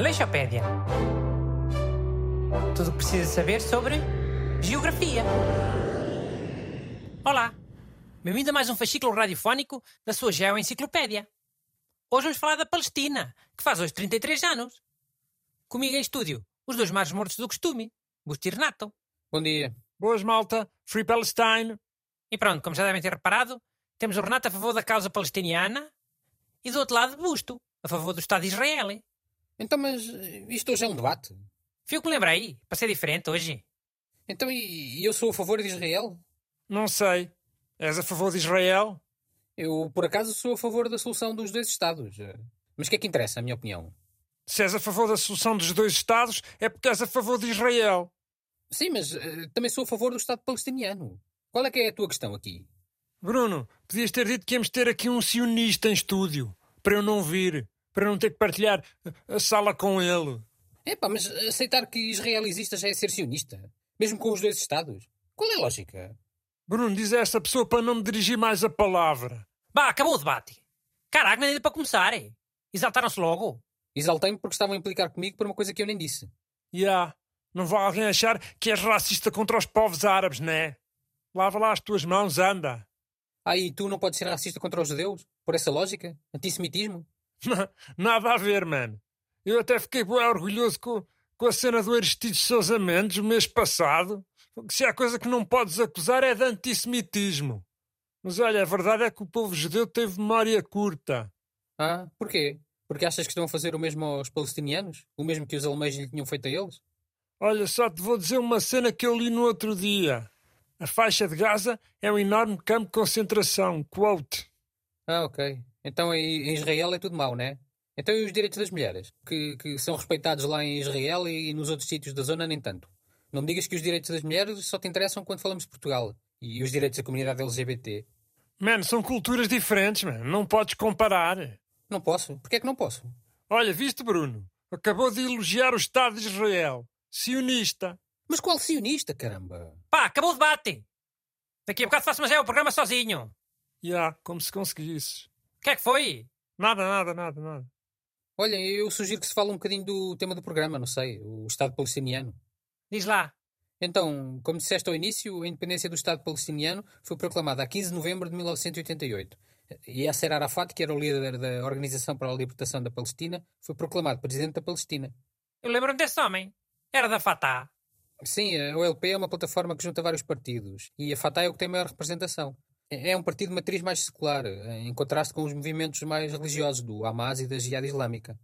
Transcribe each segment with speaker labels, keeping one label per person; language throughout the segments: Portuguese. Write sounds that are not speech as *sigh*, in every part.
Speaker 1: Aleixopédia. Tudo o que precisa saber sobre geografia. Olá, bem-vindo a mais um fascículo radiofónico da sua Geoenciclopédia. Hoje vamos falar da Palestina, que faz hoje 33 anos. Comigo em estúdio, os dois mais mortos do costume, Busto e Renato.
Speaker 2: Bom dia.
Speaker 3: Boas, malta. Free Palestine.
Speaker 1: E pronto, como já devem ter reparado, temos o Renato a favor da causa palestiniana e do outro lado Busto, a favor do Estado de Israel.
Speaker 2: Então, mas isto hoje é um debate.
Speaker 1: Viu que me lembrei? Para ser diferente hoje.
Speaker 2: Então, e, e eu sou a favor de Israel?
Speaker 3: Não sei. És a favor de Israel?
Speaker 2: Eu, por acaso, sou a favor da solução dos dois Estados. Mas o que é que interessa, a minha opinião?
Speaker 3: Se és a favor da solução dos dois Estados, é porque és a favor de Israel.
Speaker 2: Sim, mas eh, também sou a favor do Estado palestiniano. Qual é que é a tua questão aqui?
Speaker 3: Bruno, podias ter dito que íamos ter aqui um sionista em estúdio. Para eu não vir. Para não ter que partilhar a sala com ele.
Speaker 2: Epá, mas aceitar que Israel exista já é ser sionista. Mesmo com os dois Estados. Qual é a lógica?
Speaker 3: Bruno, diz a essa pessoa para não me dirigir mais a palavra.
Speaker 1: Bah, acabou o debate. Caraca, nem deu para começar. Exaltaram-se logo.
Speaker 2: Exaltei-me porque estavam a implicar comigo por uma coisa que eu nem disse.
Speaker 3: Ya. Não vai alguém achar que és racista contra os povos árabes, né? Lava lá as tuas mãos, anda.
Speaker 2: Ah, e tu não podes ser racista contra os judeus? Por essa lógica? Antissemitismo? *laughs*
Speaker 3: Nada a ver, mano. Eu até fiquei bem orgulhoso com, com a cena do Aristides Sousa Mendes o mês passado. Porque se há coisa que não podes acusar é de antissemitismo. Mas olha, a verdade é que o povo judeu teve memória curta.
Speaker 2: Ah, porquê? Porque achas que estão a fazer o mesmo aos palestinianos? O mesmo que os alemães lhe tinham feito a eles?
Speaker 3: Olha, só te vou dizer uma cena que eu li no outro dia. A faixa de Gaza é um enorme campo de concentração. Quote.
Speaker 2: Ah, ok. Então em Israel é tudo mau, né? Então e os direitos das mulheres? Que, que são respeitados lá em Israel e nos outros sítios da zona nem tanto. Não me digas que os direitos das mulheres só te interessam quando falamos de Portugal. E os direitos da comunidade LGBT.
Speaker 3: Mano, são culturas diferentes, mano. Não podes comparar.
Speaker 2: Não posso. Porquê é que não posso?
Speaker 3: Olha, viste, Bruno? Acabou de elogiar o Estado de Israel. Sionista.
Speaker 2: Mas qual sionista, caramba?
Speaker 1: Pá, acabou o debate. Daqui a bocado faço mais é o programa sozinho.
Speaker 3: Ya, como se conseguisses.
Speaker 1: O que é que foi?
Speaker 3: Nada, nada, nada, nada.
Speaker 2: Olha, eu sugiro que se fale um bocadinho do tema do programa, não sei, o Estado palestiniano.
Speaker 1: Diz lá.
Speaker 2: Então, como disseste ao início, a independência do Estado palestiniano foi proclamada a 15 de novembro de 1988. E Yasser Arafat, que era o líder da Organização para a Libertação da Palestina, foi proclamado presidente da Palestina.
Speaker 1: Eu lembro-me desse homem. Era da Fatah.
Speaker 2: Sim, a OLP é uma plataforma que junta vários partidos e a Fatah é o que tem maior representação. É é um partido de matriz mais secular, em contraste com os movimentos mais religiosos do Hamas e da Jihad Islâmica.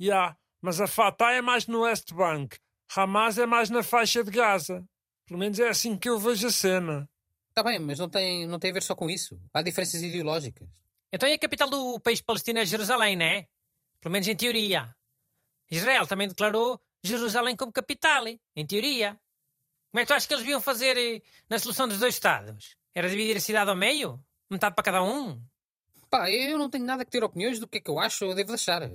Speaker 3: Ya, mas a Fatah é mais no West Bank. Hamas é mais na faixa de Gaza. Pelo menos é assim que eu vejo a cena.
Speaker 2: Está bem, mas não tem, não tem a ver só com isso. Há diferenças ideológicas.
Speaker 1: Então a capital do país palestino é Jerusalém, né? Pelo menos em teoria. Israel também declarou Jerusalém como capital, em teoria. Como é que tu achas que eles deviam fazer eh, na solução dos dois Estados? Era dividir a cidade ao meio? Metade para cada um?
Speaker 2: Pá, eu não tenho nada que ter opiniões do que é que eu acho ou devo deixar.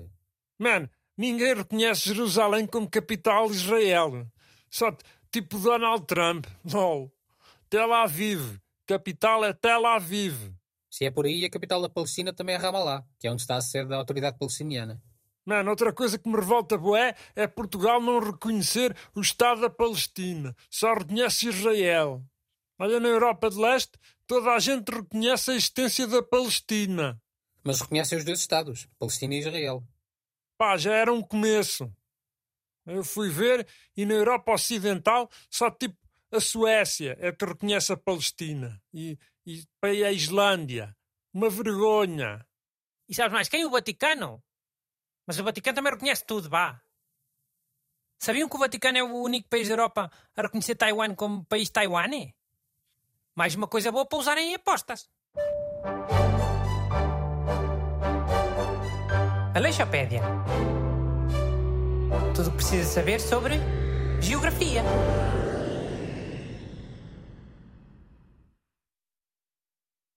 Speaker 3: Man, ninguém reconhece Jerusalém como capital de Israel. Só tipo Donald Trump. LOL. Tel Aviv. Capital é Tel Aviv.
Speaker 2: Se é por aí, a capital da Palestina também é Ramallah, que é onde está a sede da autoridade palestiniana.
Speaker 3: Mano, outra coisa que me revolta bué é Portugal não reconhecer o Estado da Palestina. Só reconhece Israel. Olha, na Europa de Leste, toda a gente reconhece a existência da Palestina.
Speaker 2: Mas reconhecem os dois Estados, Palestina e Israel.
Speaker 3: Pá, já era um começo. Eu fui ver e na Europa Ocidental só tipo a Suécia é que reconhece a Palestina. E, e e a Islândia. Uma vergonha.
Speaker 1: E sabes mais, quem? O Vaticano? Mas o Vaticano também reconhece tudo, vá. Sabiam que o Vaticano é o único país da Europa a reconhecer Taiwan como país Taiwan? Mais uma coisa boa para usarem em apostas. Aleixopédia. Tudo o que precisa saber sobre geografia.